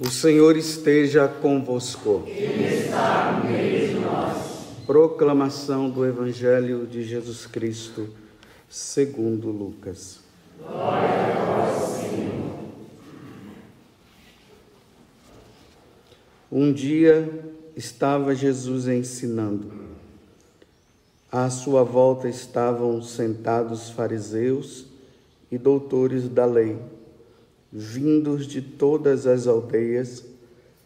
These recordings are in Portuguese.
O Senhor esteja convosco. Ele está no meio de nós. Proclamação do Evangelho de Jesus Cristo, segundo Lucas. Glória a vós, Senhor. Um dia estava Jesus ensinando. À sua volta estavam sentados fariseus e doutores da lei vindos de todas as aldeias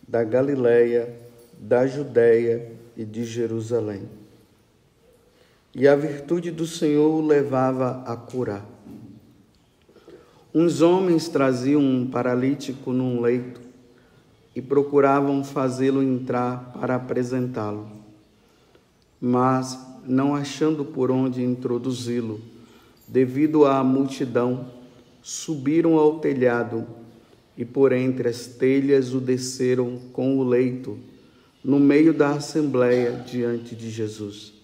da Galiléia, da Judéia e de Jerusalém. E a virtude do Senhor o levava a curar. Uns homens traziam um paralítico num leito e procuravam fazê-lo entrar para apresentá-lo. Mas, não achando por onde introduzi-lo, devido à multidão, subiram ao telhado e por entre as telhas o desceram com o leito, no meio da assembleia diante de Jesus.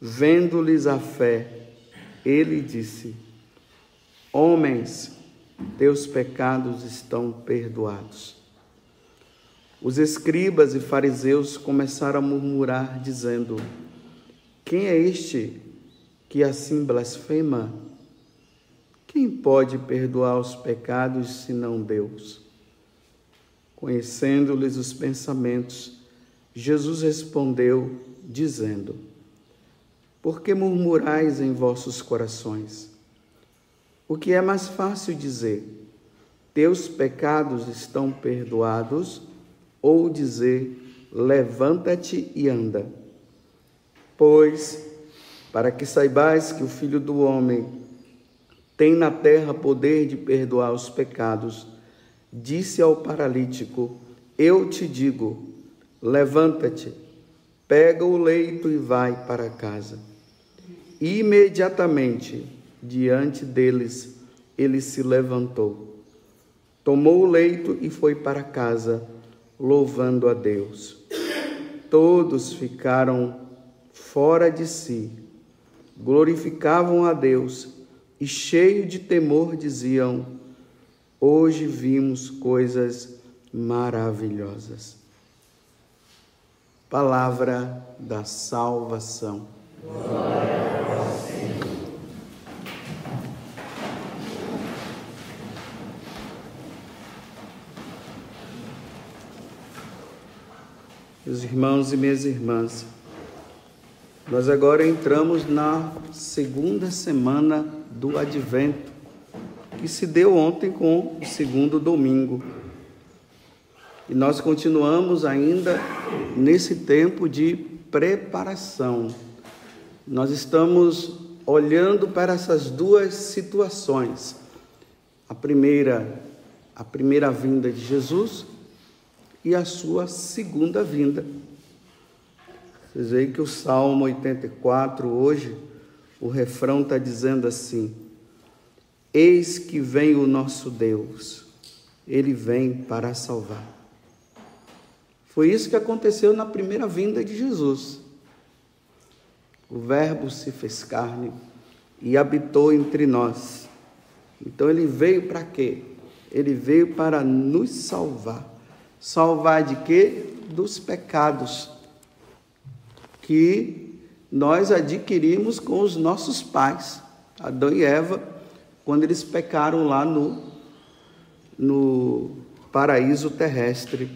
Vendo-lhes a fé, ele disse: Homens, teus pecados estão perdoados. Os escribas e fariseus começaram a murmurar, dizendo: Quem é este que assim blasfema? Quem pode perdoar os pecados senão Deus? Conhecendo-lhes os pensamentos, Jesus respondeu, dizendo: Por que murmurais em vossos corações? O que é mais fácil dizer: Teus pecados estão perdoados, ou dizer: Levanta-te e anda? Pois, para que saibais que o Filho do Homem tem na terra poder de perdoar os pecados. Disse ao paralítico: Eu te digo, levanta-te, pega o leito e vai para casa. Imediatamente, diante deles, ele se levantou, tomou o leito e foi para casa, louvando a Deus. Todos ficaram fora de si, glorificavam a Deus e, cheio de temor, diziam: Hoje vimos coisas maravilhosas. Palavra da salvação. Glória a Senhor. Meus irmãos e minhas irmãs, nós agora entramos na segunda semana do advento, que se deu ontem com o segundo domingo. E nós continuamos ainda nesse tempo de preparação. Nós estamos olhando para essas duas situações. A primeira, a primeira vinda de Jesus e a sua segunda vinda. Vocês veem que o Salmo 84 hoje o refrão está dizendo assim: Eis que vem o nosso Deus, ele vem para salvar. Foi isso que aconteceu na primeira vinda de Jesus. O Verbo se fez carne e habitou entre nós. Então ele veio para quê? Ele veio para nos salvar. Salvar de quê? Dos pecados que nós adquirimos com os nossos pais, Adão e Eva, quando eles pecaram lá no, no paraíso terrestre.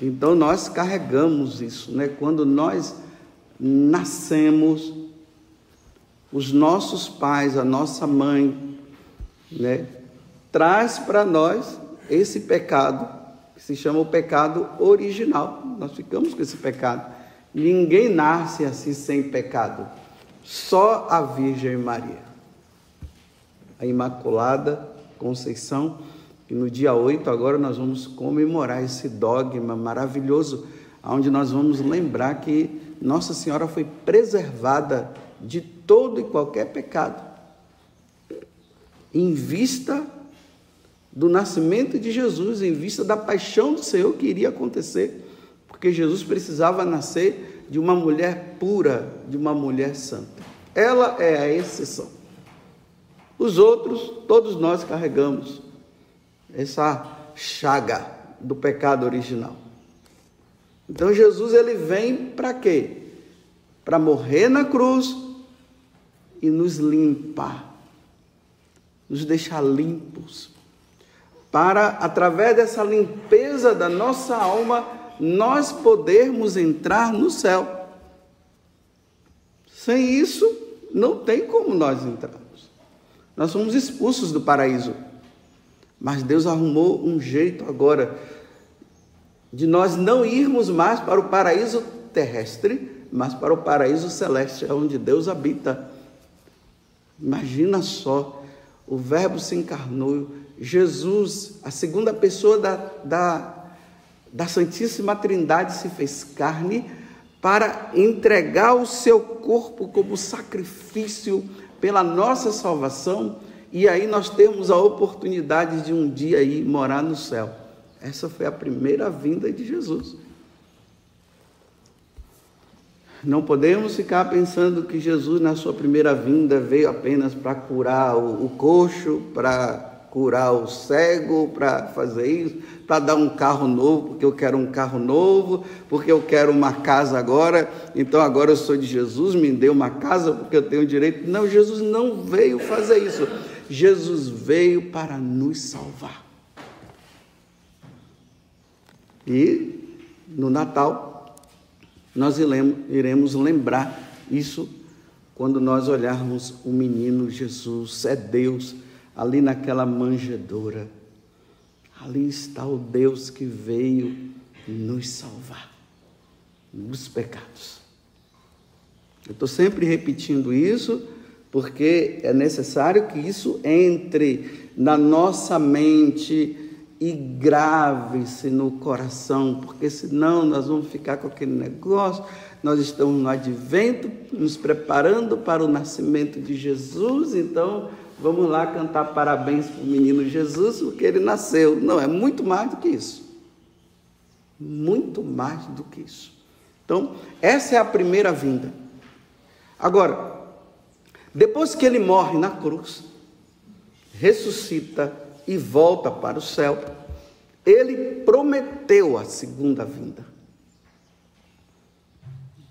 Então nós carregamos isso, né? Quando nós nascemos, os nossos pais, a nossa mãe, né, traz para nós esse pecado, que se chama o pecado original. Nós ficamos com esse pecado. Ninguém nasce assim sem pecado, só a Virgem Maria. A Imaculada Conceição, e no dia 8 agora nós vamos comemorar esse dogma maravilhoso, onde nós vamos lembrar que Nossa Senhora foi preservada de todo e qualquer pecado, em vista do nascimento de Jesus, em vista da paixão do Senhor que iria acontecer porque Jesus precisava nascer de uma mulher pura, de uma mulher santa. Ela é a exceção. Os outros, todos nós carregamos essa chaga do pecado original. Então Jesus ele vem para quê? Para morrer na cruz e nos limpar, nos deixar limpos, para através dessa limpeza da nossa alma nós podermos entrar no céu. Sem isso, não tem como nós entrarmos. Nós somos expulsos do paraíso. Mas Deus arrumou um jeito agora de nós não irmos mais para o paraíso terrestre, mas para o paraíso celeste, onde Deus habita. Imagina só, o Verbo se encarnou, Jesus, a segunda pessoa da, da, da Santíssima Trindade, se fez carne para entregar o seu corpo como sacrifício pela nossa salvação, e aí nós temos a oportunidade de um dia ir morar no céu. Essa foi a primeira vinda de Jesus. Não podemos ficar pensando que Jesus, na sua primeira vinda, veio apenas para curar o, o coxo, para curar o cego, para fazer isso, para dar um carro novo, porque eu quero um carro novo, porque eu quero uma casa agora, então agora eu sou de Jesus, me dê uma casa porque eu tenho direito. Não, Jesus não veio fazer isso. Jesus veio para nos salvar. E no Natal nós iremos lembrar isso quando nós olharmos o menino Jesus, é Deus ali naquela manjedoura. Ali está o Deus que veio nos salvar dos pecados. Eu estou sempre repetindo isso porque é necessário que isso entre na nossa mente e grave-se no coração, porque senão nós vamos ficar com aquele negócio. Nós estamos no advento, nos preparando para o nascimento de Jesus, então vamos lá cantar parabéns para o menino Jesus, porque ele nasceu. Não, é muito mais do que isso. Muito mais do que isso. Então, essa é a primeira vinda. Agora, depois que ele morre na cruz, ressuscita e volta para o céu, ele prometeu a segunda vinda.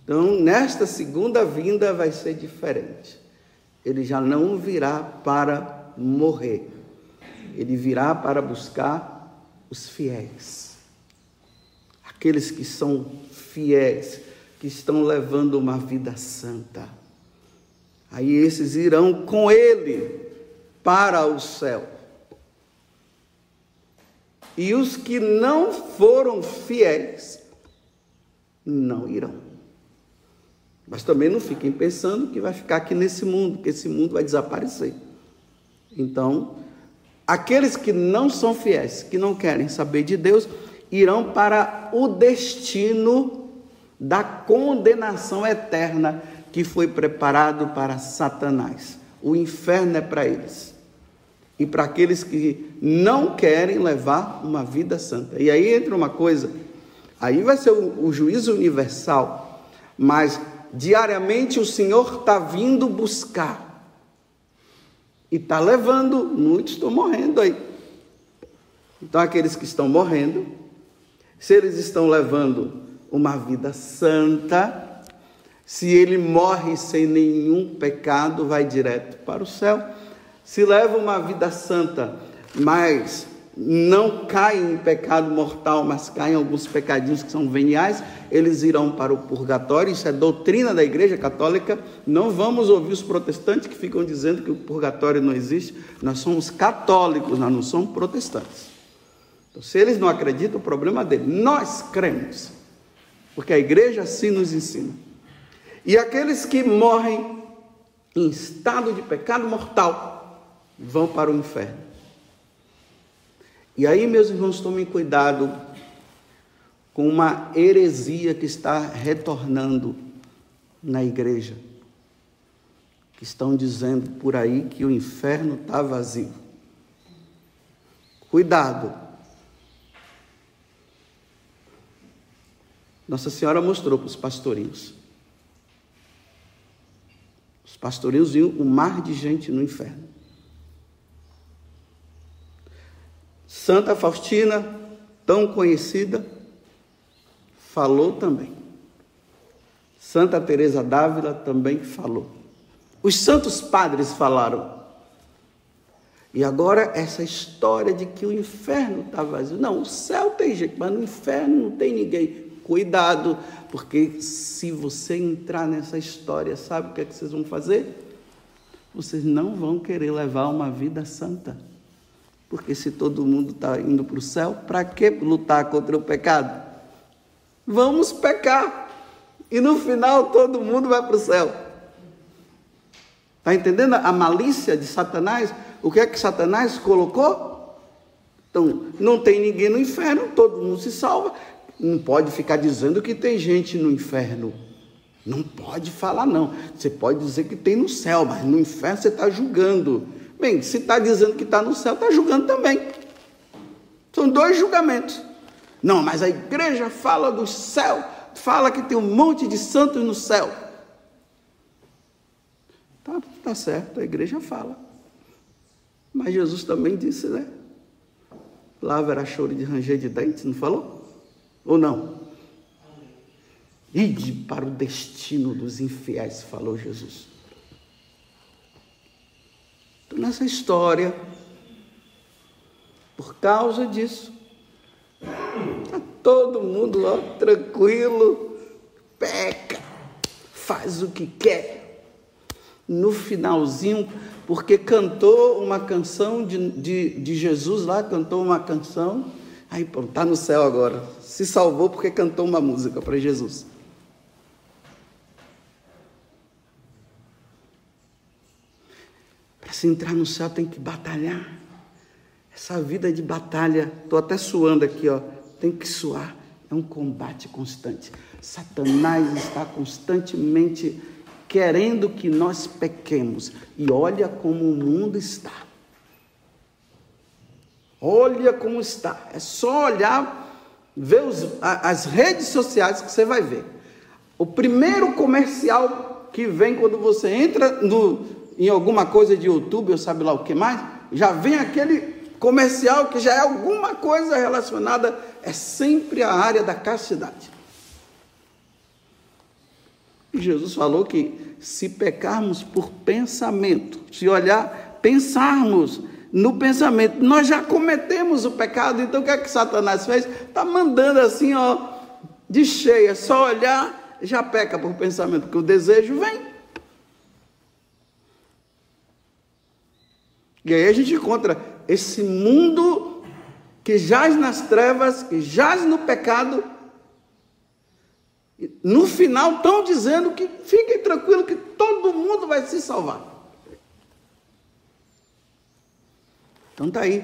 Então, nesta segunda vinda vai ser diferente ele já não virá para morrer, ele virá para buscar os fiéis, aqueles que são fiéis, que estão levando uma vida santa. Aí esses irão com ele para o céu. E os que não foram fiéis não irão. Mas também não fiquem pensando que vai ficar aqui nesse mundo, que esse mundo vai desaparecer. Então, aqueles que não são fiéis, que não querem saber de Deus, irão para o destino da condenação eterna que foi preparado para Satanás. O inferno é para eles. E para aqueles que não querem levar uma vida santa. E aí entra uma coisa, aí vai ser o, o juízo universal, mas diariamente o Senhor está vindo buscar. E está levando, muitos estão morrendo aí. Então, aqueles que estão morrendo, se eles estão levando uma vida santa, se ele morre sem nenhum pecado, vai direto para o céu. Se leva uma vida santa, mas não caem em pecado mortal, mas caem em alguns pecadinhos que são veniais, eles irão para o purgatório. Isso é doutrina da Igreja Católica. Não vamos ouvir os protestantes que ficam dizendo que o purgatório não existe. Nós somos católicos, nós não somos protestantes. Então, se eles não acreditam, o problema é dele. Nós cremos, porque a Igreja assim nos ensina. E aqueles que morrem em estado de pecado mortal vão para o inferno. E aí, meus irmãos, tomem cuidado com uma heresia que está retornando na igreja. Que estão dizendo por aí que o inferno está vazio. Cuidado. Nossa Senhora mostrou para os pastorinhos. Os pastorinhos viam um mar de gente no inferno. Santa Faustina, tão conhecida, falou também. Santa Teresa d'Ávila também falou. Os santos padres falaram. E agora essa história de que o inferno está vazio. Não, o céu tem gente, mas no inferno não tem ninguém. Cuidado, porque se você entrar nessa história, sabe o que, é que vocês vão fazer? Vocês não vão querer levar uma vida santa. Porque se todo mundo está indo para o céu, para que lutar contra o pecado? Vamos pecar. E no final todo mundo vai para o céu. Está entendendo a malícia de Satanás? O que é que Satanás colocou? Então, não tem ninguém no inferno, todo mundo se salva. Não pode ficar dizendo que tem gente no inferno. Não pode falar, não. Você pode dizer que tem no céu, mas no inferno você está julgando. Bem, se está dizendo que está no céu, está julgando também. São dois julgamentos. Não, mas a igreja fala do céu, fala que tem um monte de santos no céu. Tá, tá certo, a igreja fala. Mas Jesus também disse, né? Lá haverá choro de ranger de dentes, não falou? Ou não? Ide para o destino dos infiéis, falou Jesus. Então, nessa história, por causa disso, está todo mundo ó, tranquilo, peca, faz o que quer. No finalzinho, porque cantou uma canção de, de, de Jesus lá, cantou uma canção, aí pronto, está no céu agora. Se salvou porque cantou uma música para Jesus. Se entrar no céu tem que batalhar. Essa vida de batalha, estou até suando aqui, ó, tem que suar. É um combate constante. Satanás está constantemente querendo que nós pequemos. E olha como o mundo está. Olha como está. É só olhar, ver os, as redes sociais que você vai ver. O primeiro comercial que vem quando você entra no, em alguma coisa de YouTube ou sabe lá o que mais, já vem aquele comercial que já é alguma coisa relacionada, é sempre a área da castidade. Jesus falou que se pecarmos por pensamento, se olhar, pensarmos no pensamento, nós já cometemos o pecado, então o que é que Satanás fez? Está mandando assim, ó, de cheia, só olhar, já peca por pensamento, porque o desejo vem. E aí a gente encontra esse mundo que jaz nas trevas, que jaz no pecado. No final estão dizendo que fiquem tranquilos que todo mundo vai se salvar. Então está aí.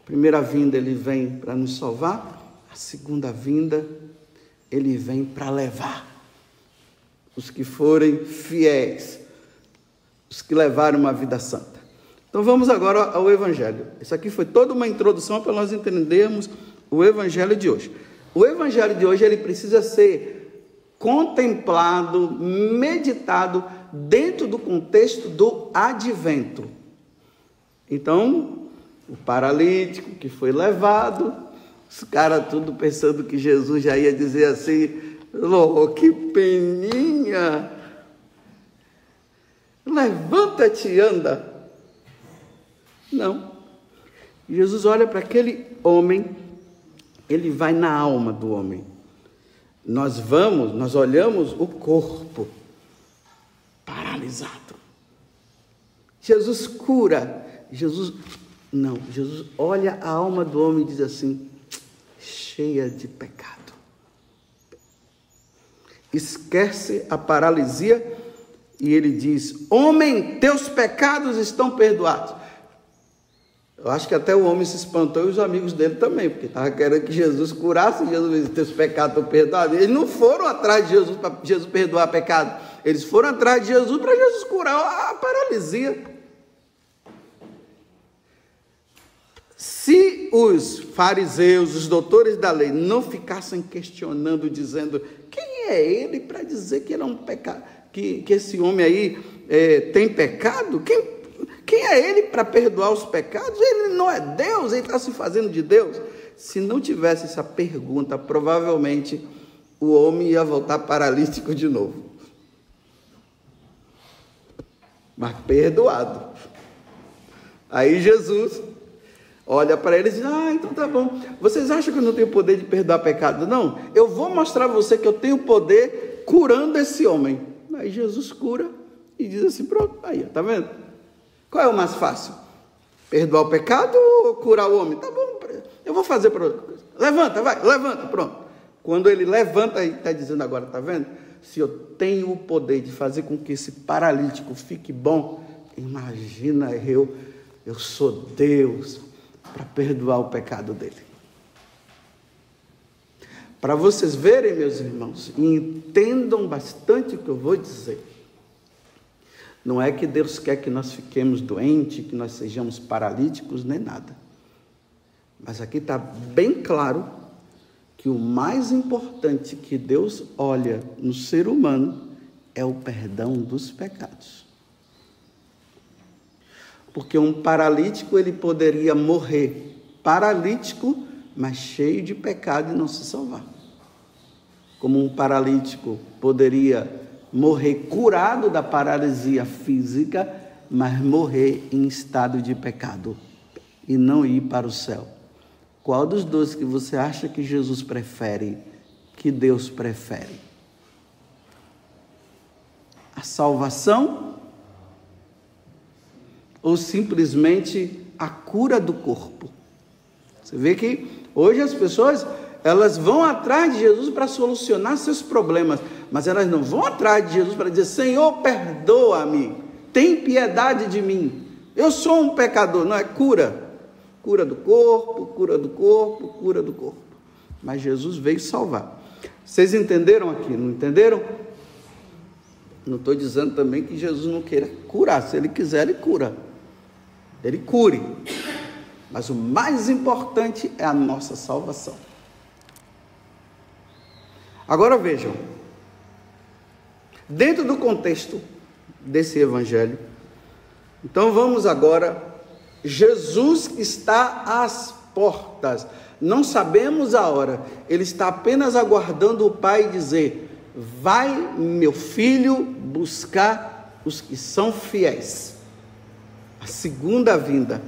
A primeira vinda ele vem para nos salvar, a segunda vinda ele vem para levar os que forem fiéis, os que levaram uma vida santa. Então vamos agora ao Evangelho. Isso aqui foi toda uma introdução para nós entendermos o Evangelho de hoje. O Evangelho de hoje ele precisa ser contemplado, meditado dentro do contexto do advento. Então, o paralítico que foi levado, os caras tudo pensando que Jesus já ia dizer assim: oh, que peninha! Levanta-te e anda. Não. Jesus olha para aquele homem, ele vai na alma do homem. Nós vamos, nós olhamos o corpo paralisado. Jesus cura. Jesus não, Jesus olha a alma do homem e diz assim: cheia de pecado. Esquece a paralisia e ele diz: Homem, teus pecados estão perdoados. Eu acho que até o homem se espantou e os amigos dele também, porque estava querendo que Jesus curasse, Jesus teus pecados estão perdoados. Eles não foram atrás de Jesus para Jesus perdoar pecado. Eles foram atrás de Jesus para Jesus curar a paralisia. Se os fariseus, os doutores da lei, não ficassem questionando, dizendo quem é ele para dizer que ele é um pecado, que, que esse homem aí é, tem pecado, quem Quem é ele para perdoar os pecados? Ele não é Deus, ele está se fazendo de Deus. Se não tivesse essa pergunta, provavelmente o homem ia voltar paralítico de novo. Mas perdoado. Aí Jesus olha para eles e diz: Ah, então tá bom. Vocês acham que eu não tenho poder de perdoar pecado? Não, eu vou mostrar a você que eu tenho poder curando esse homem. Aí Jesus cura e diz assim: Pronto, aí, tá vendo? Qual é o mais fácil? Perdoar o pecado ou curar o homem? Tá bom, eu vou fazer para Levanta, vai, levanta, pronto. Quando ele levanta, ele está dizendo agora, tá vendo? Se eu tenho o poder de fazer com que esse paralítico fique bom, imagina eu, eu sou Deus para perdoar o pecado dele. Para vocês verem, meus irmãos, e entendam bastante o que eu vou dizer. Não é que Deus quer que nós fiquemos doentes, que nós sejamos paralíticos, nem nada. Mas aqui está bem claro que o mais importante que Deus olha no ser humano é o perdão dos pecados. Porque um paralítico ele poderia morrer paralítico, mas cheio de pecado e não se salvar. Como um paralítico poderia morrer curado da paralisia física, mas morrer em estado de pecado e não ir para o céu. Qual dos dois que você acha que Jesus prefere, que Deus prefere? A salvação ou simplesmente a cura do corpo? Você vê que hoje as pessoas elas vão atrás de Jesus para solucionar seus problemas, mas elas não vão atrás de Jesus para dizer: Senhor, perdoa-me, tem piedade de mim. Eu sou um pecador. Não é cura. Cura do corpo, cura do corpo, cura do corpo. Mas Jesus veio salvar. Vocês entenderam aqui? Não entenderam? Não estou dizendo também que Jesus não queira curar. Se ele quiser, ele cura. Ele cure. Mas o mais importante é a nossa salvação. Agora vejam, dentro do contexto desse evangelho, então vamos agora, Jesus está às portas, não sabemos a hora, ele está apenas aguardando o Pai dizer: Vai, meu filho, buscar os que são fiéis. A segunda vinda.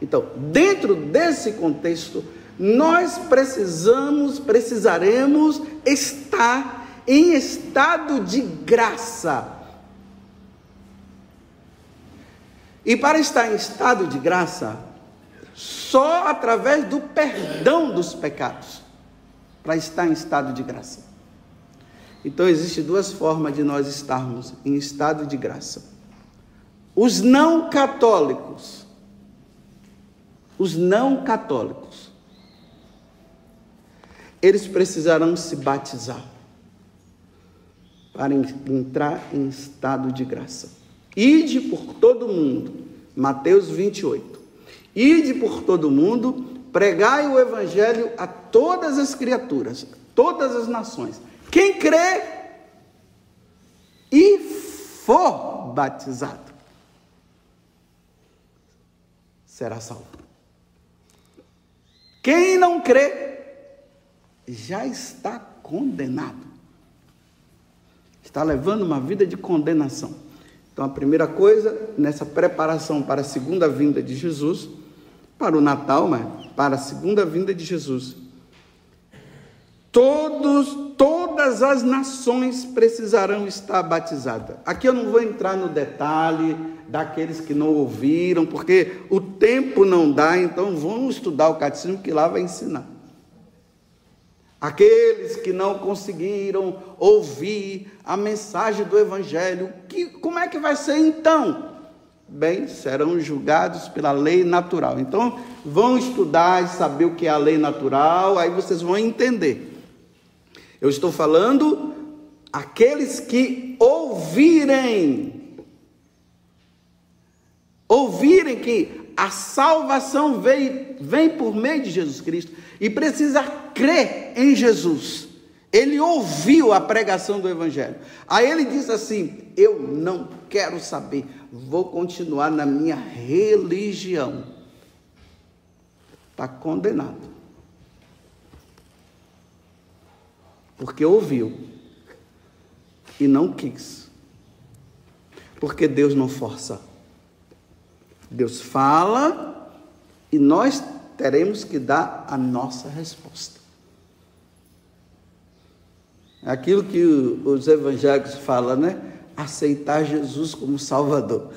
Então, dentro desse contexto, nós precisamos, precisaremos estar em estado de graça. E para estar em estado de graça, só através do perdão dos pecados, para estar em estado de graça. Então existem duas formas de nós estarmos em estado de graça. Os não católicos, os não católicos, eles precisarão se batizar para entrar em estado de graça. Ide por todo mundo, Mateus 28. Ide por todo mundo, pregai o evangelho a todas as criaturas, todas as nações. Quem crê e for batizado será salvo. Quem não crê já está condenado. Está levando uma vida de condenação. Então, a primeira coisa, nessa preparação para a segunda vinda de Jesus, para o Natal, mas para a segunda vinda de Jesus, todos, todas as nações precisarão estar batizadas. Aqui eu não vou entrar no detalhe daqueles que não ouviram, porque o tempo não dá, então vamos estudar o catecismo que lá vai ensinar. Aqueles que não conseguiram ouvir a mensagem do Evangelho, que, como é que vai ser então? Bem, serão julgados pela lei natural. Então, vão estudar e saber o que é a lei natural, aí vocês vão entender. Eu estou falando aqueles que ouvirem, ouvirem que a salvação vem, vem por meio de Jesus Cristo e precisa crer em Jesus. Ele ouviu a pregação do Evangelho. Aí ele diz assim: Eu não quero saber, vou continuar na minha religião. Está condenado. Porque ouviu e não quis. Porque Deus não força. Deus fala e nós teremos que dar a nossa resposta. É aquilo que os evangélicos falam, né? Aceitar Jesus como Salvador.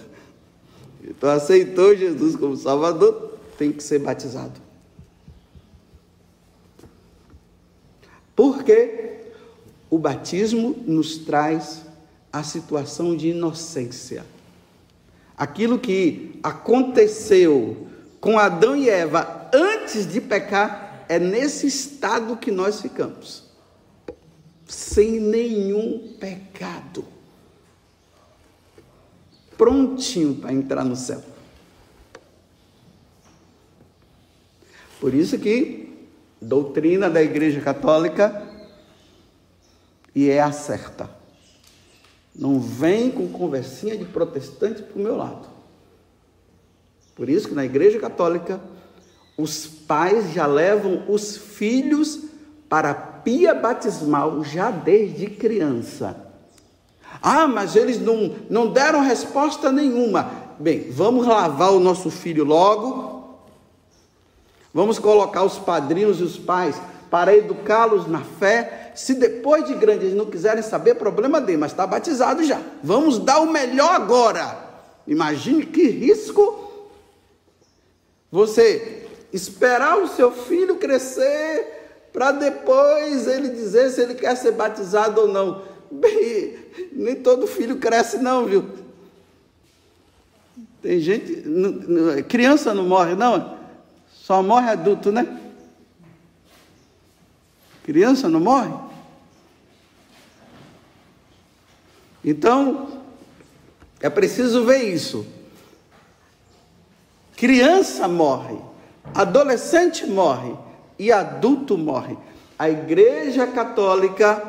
Então, aceitou Jesus como Salvador, tem que ser batizado. Porque o batismo nos traz a situação de inocência. Aquilo que aconteceu com Adão e Eva antes de pecar, é nesse estado que nós ficamos. Sem nenhum pecado. Prontinho para entrar no céu. Por isso que doutrina da Igreja Católica e é a certa. Não vem com conversinha de protestante para o meu lado. Por isso que na Igreja Católica os pais já levam os filhos para a pia batismal já desde criança. Ah, mas eles não, não deram resposta nenhuma. Bem, vamos lavar o nosso filho logo. Vamos colocar os padrinhos e os pais para educá-los na fé. Se depois de grande eles não quiserem saber, problema dele, mas está batizado já. Vamos dar o melhor agora. Imagine que risco você esperar o seu filho crescer para depois ele dizer se ele quer ser batizado ou não. Bem, nem todo filho cresce não, viu? Tem gente, criança não morre não, só morre adulto, né? Criança não morre? Então, é preciso ver isso. Criança morre, adolescente morre e adulto morre. A Igreja Católica,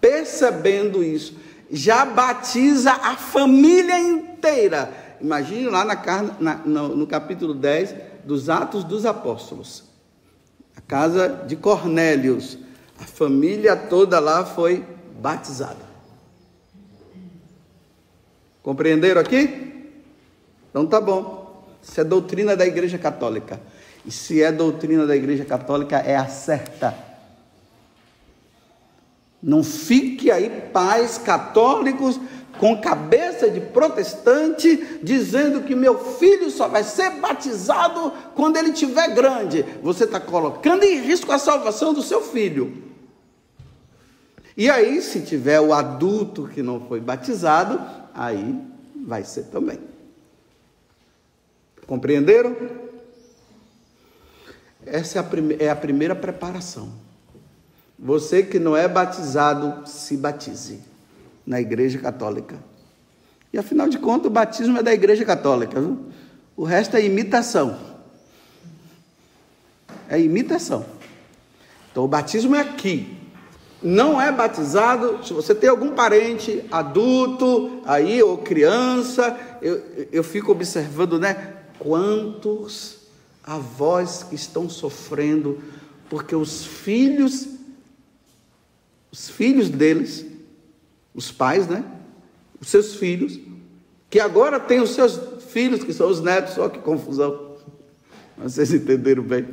percebendo isso, já batiza a família inteira. Imagine lá na, na, no, no capítulo 10 dos Atos dos Apóstolos. A casa de Cornélios. A família toda lá foi batizada. Compreenderam aqui? Então tá bom. Isso é doutrina da Igreja Católica. E se é doutrina da Igreja Católica, é a certa. Não fique aí pais católicos com cabeça de protestante, dizendo que meu filho só vai ser batizado quando ele tiver grande. Você está colocando em risco a salvação do seu filho. E aí, se tiver o adulto que não foi batizado, aí vai ser também. Compreenderam? Essa é a, é a primeira preparação. Você que não é batizado, se batize na Igreja Católica. E afinal de contas, o batismo é da Igreja Católica, viu? O resto é imitação. É imitação. Então o batismo é aqui. Não é batizado, se você tem algum parente adulto aí ou criança, eu, eu fico observando, né? Quantos avós que estão sofrendo porque os filhos os filhos deles os pais, né? Os seus filhos, que agora têm os seus filhos, que são os netos, olha que confusão. Vocês entenderam bem.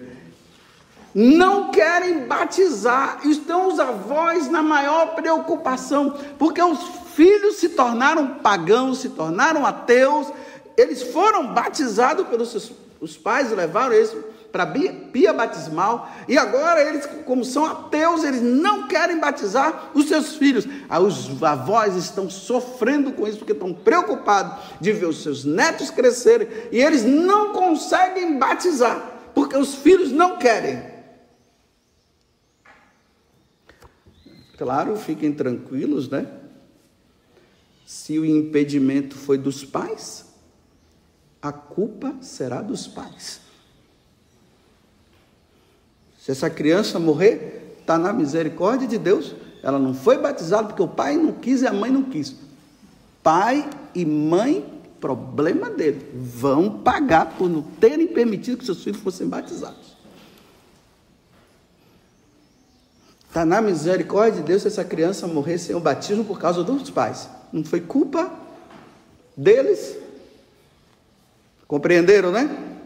Não querem batizar, estão os avós na maior preocupação, porque os filhos se tornaram pagãos, se tornaram ateus, eles foram batizados pelos seus os pais, levaram eles para pia batismal, e agora eles, como são ateus, eles não querem batizar os seus filhos. Os avós estão sofrendo com isso, porque estão preocupados de ver os seus netos crescerem, e eles não conseguem batizar, porque os filhos não querem. Claro, fiquem tranquilos, né? Se o impedimento foi dos pais, a culpa será dos pais. Se essa criança morrer, está na misericórdia de Deus. Ela não foi batizada porque o pai não quis e a mãe não quis. Pai e mãe problema dele. Vão pagar por não terem permitido que seus filhos fossem batizados. Está na misericórdia de Deus se essa criança morrer sem o batismo por causa dos pais. Não foi culpa deles. Compreenderam, né?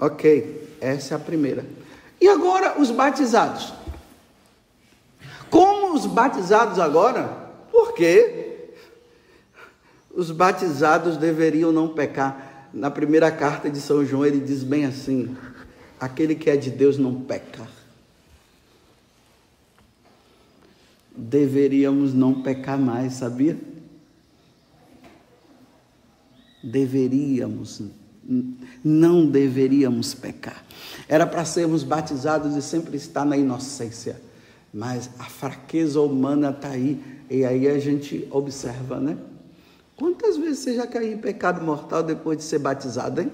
Ok, essa é a primeira. E agora os batizados. Como os batizados agora? Porque os batizados deveriam não pecar. Na primeira carta de São João ele diz bem assim: aquele que é de Deus não peca. Deveríamos não pecar mais, sabia? Deveríamos não deveríamos pecar. Era para sermos batizados e sempre estar na inocência. Mas a fraqueza humana está aí. E aí a gente observa, né? Quantas vezes você já caiu em pecado mortal depois de ser batizado, hein?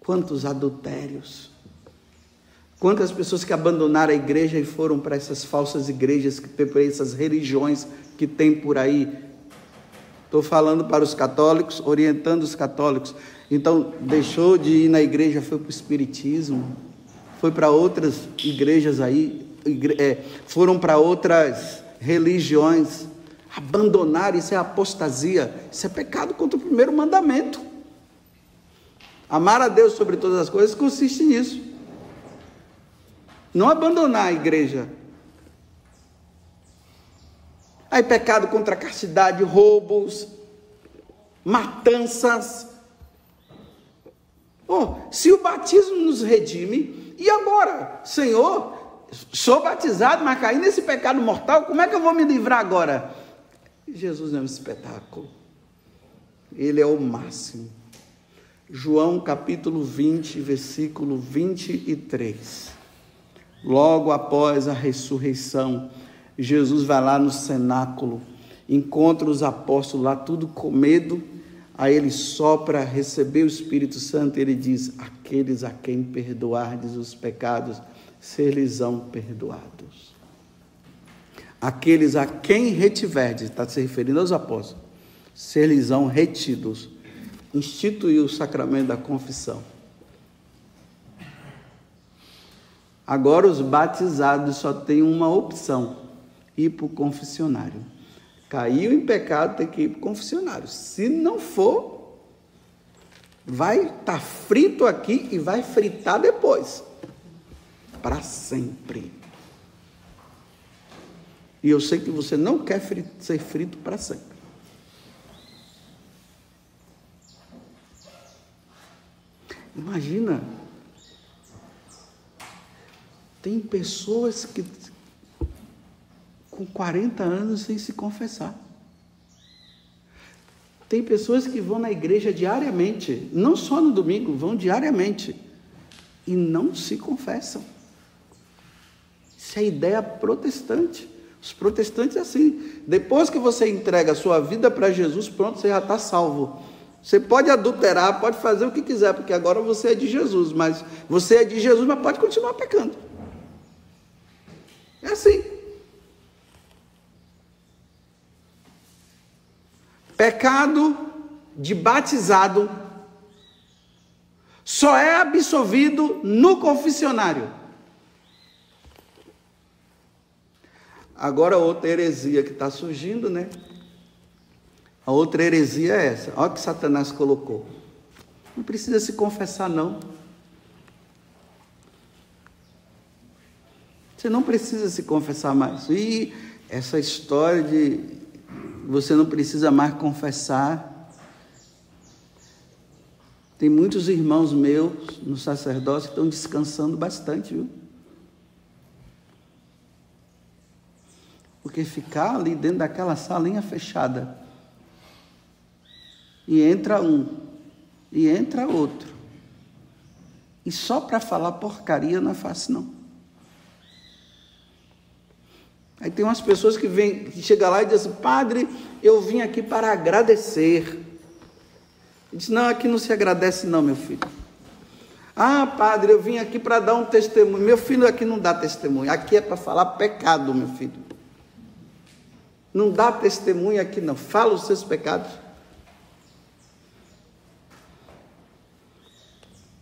Quantos adultérios? Quantas pessoas que abandonaram a igreja e foram para essas falsas igrejas, para essas religiões que tem por aí, Estou falando para os católicos, orientando os católicos. Então, deixou de ir na igreja, foi para o Espiritismo, foi para outras igrejas aí, igre é, foram para outras religiões. Abandonar, isso é apostasia, isso é pecado contra o primeiro mandamento. Amar a Deus sobre todas as coisas consiste nisso. Não abandonar a igreja, Aí pecado contra a castidade, roubos, matanças. Oh, se o batismo nos redime, e agora? Senhor, sou batizado, mas caí nesse pecado mortal, como é que eu vou me livrar agora? Jesus é um espetáculo. Ele é o máximo. João capítulo 20, versículo 23. Logo após a ressurreição, Jesus vai lá no cenáculo, encontra os apóstolos lá, tudo com medo. Aí ele sopra receber o Espírito Santo ele diz: Aqueles a quem perdoardes os pecados, ser-lhes-ão perdoados. Aqueles a quem retiverdes, está se referindo aos apóstolos, ser-lhes-ão retidos. Instituiu o sacramento da confissão. Agora os batizados só têm uma opção: ir para o confessionário. Caiu em pecado, tem que ir para o confessionário. Se não for, vai estar tá frito aqui e vai fritar depois. Para sempre. E eu sei que você não quer ser frito para sempre. Imagina, tem pessoas que com 40 anos sem se confessar. Tem pessoas que vão na igreja diariamente, não só no domingo, vão diariamente e não se confessam. Isso é ideia protestante. Os protestantes é assim. Depois que você entrega a sua vida para Jesus, pronto, você já está salvo. Você pode adulterar, pode fazer o que quiser, porque agora você é de Jesus, mas você é de Jesus, mas pode continuar pecando. É assim. Pecado de batizado só é absolvido no confessionário. Agora, outra heresia que está surgindo, né? A outra heresia é essa. Olha o que Satanás colocou. Não precisa se confessar, não. Você não precisa se confessar mais. E essa história de você não precisa mais confessar. Tem muitos irmãos meus no sacerdócio que estão descansando bastante, viu? Porque ficar ali dentro daquela salinha fechada e entra um e entra outro. E só para falar porcaria não é fácil não. Aí tem umas pessoas que vêm, que chega lá e dizem assim, padre, eu vim aqui para agradecer. Ele diz, não, aqui não se agradece não, meu filho. Ah, padre, eu vim aqui para dar um testemunho. Meu filho aqui não dá testemunho, aqui é para falar pecado, meu filho. Não dá testemunho aqui, não. Fala os seus pecados.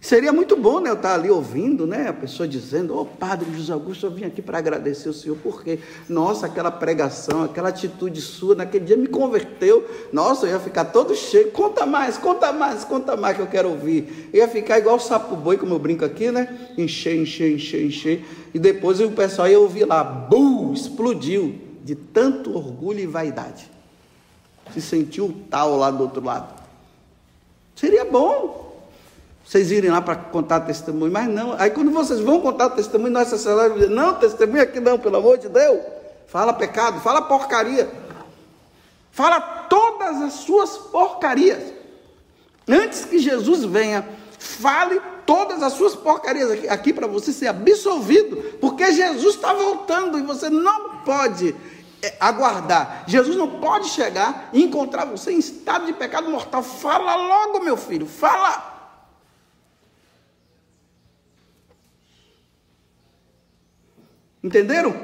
Seria muito bom né, eu estar ali ouvindo, né? A pessoa dizendo, ô oh, Padre José Augusto, eu vim aqui para agradecer o Senhor, porque, nossa, aquela pregação, aquela atitude sua naquele dia me converteu. Nossa, eu ia ficar todo cheio. Conta mais, conta mais, conta mais que eu quero ouvir. Eu ia ficar igual o sapo boi, como eu brinco aqui, né? Encher, encher, encher, encher. E depois o pessoal ia ouvir lá, bum, explodiu de tanto orgulho e vaidade. Se sentiu tal lá do outro lado. Seria bom vocês irem lá para contar testemunho, mas não. Aí quando vocês vão contar testemunho, nossa senhora diz, não, testemunho aqui não, pelo amor de Deus. Fala pecado, fala porcaria. Fala todas as suas porcarias. Antes que Jesus venha, fale todas as suas porcarias aqui, aqui para você ser absolvido, porque Jesus está voltando e você não pode é, aguardar. Jesus não pode chegar e encontrar você em estado de pecado mortal. Fala logo, meu filho, fala. Entenderam?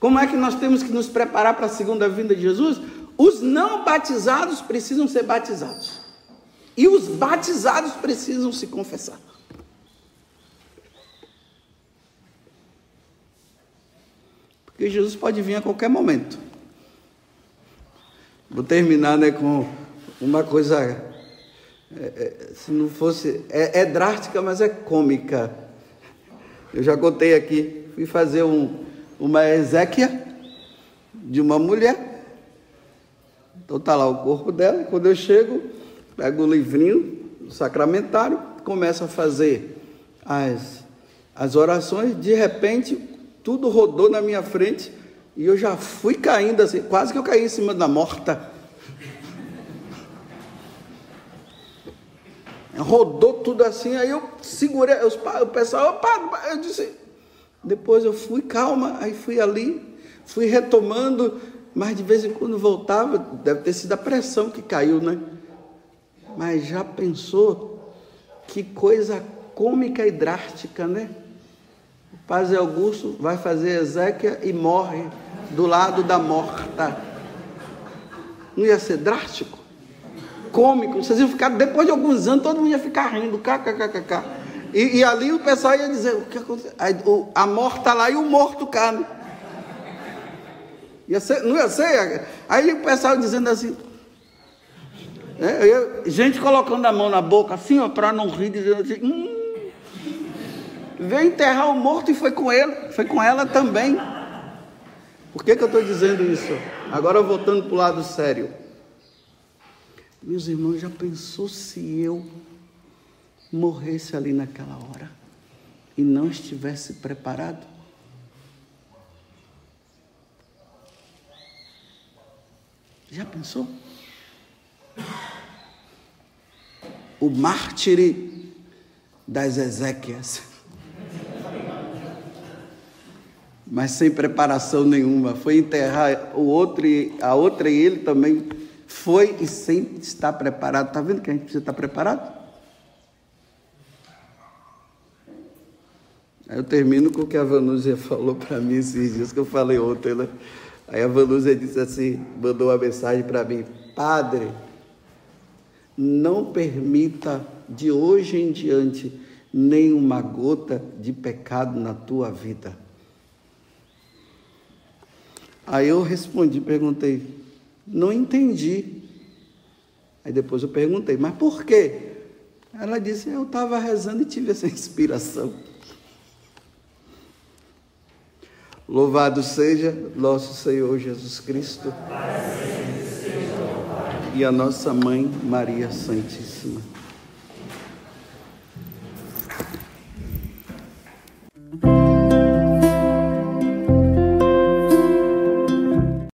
Como é que nós temos que nos preparar para a segunda vinda de Jesus? Os não batizados precisam ser batizados. E os batizados precisam se confessar. Porque Jesus pode vir a qualquer momento. Vou terminar né, com uma coisa, é, é, se não fosse, é, é drástica, mas é cômica. Eu já contei aqui, fui fazer um, uma exéquia de uma mulher. Então tá lá o corpo dela. Quando eu chego, pego o livrinho, o sacramentário, começo a fazer as, as orações. De repente, tudo rodou na minha frente e eu já fui caindo assim, quase que eu caí em cima da morta. Rodou tudo assim, aí eu segurei, os, o pessoal, opa, eu disse, depois eu fui calma, aí fui ali, fui retomando, mas de vez em quando voltava, deve ter sido a pressão que caiu, né? Mas já pensou que coisa cômica e drástica, né? O Padre Augusto vai fazer Ezequiel e morre do lado da morta. Não ia ser drástico? Cômico. Vocês iam ficar, depois de alguns anos, todo mundo ia ficar rindo, kkkk. E, e ali o pessoal ia dizer, o que aconteceu? O, a morta tá lá e o morto cá. Né? Ia ser, não ia ser? Aí o pessoal dizendo assim. É, eu, gente colocando a mão na boca assim, para não rir, dizendo assim. Hum, veio enterrar o morto e foi com ele, foi com ela também. Por que, que eu estou dizendo isso? Agora voltando para o lado sério. Meus irmãos, já pensou se eu morresse ali naquela hora e não estivesse preparado? Já pensou? O mártir das Ezequias. Mas sem preparação nenhuma. Foi enterrar o outro a outra e ele também foi e sempre está preparado. Está vendo que a gente precisa estar preparado? Aí eu termino com o que a Vanúzia falou para mim esses dias que eu falei ontem. Né? Aí a Vanúzia disse assim, mandou uma mensagem para mim, Padre, não permita de hoje em diante nenhuma gota de pecado na tua vida. Aí eu respondi, perguntei, não entendi. Aí depois eu perguntei, mas por quê? Ela disse, eu estava rezando e tive essa inspiração. Louvado seja nosso Senhor Jesus Cristo e a nossa mãe Maria Santíssima.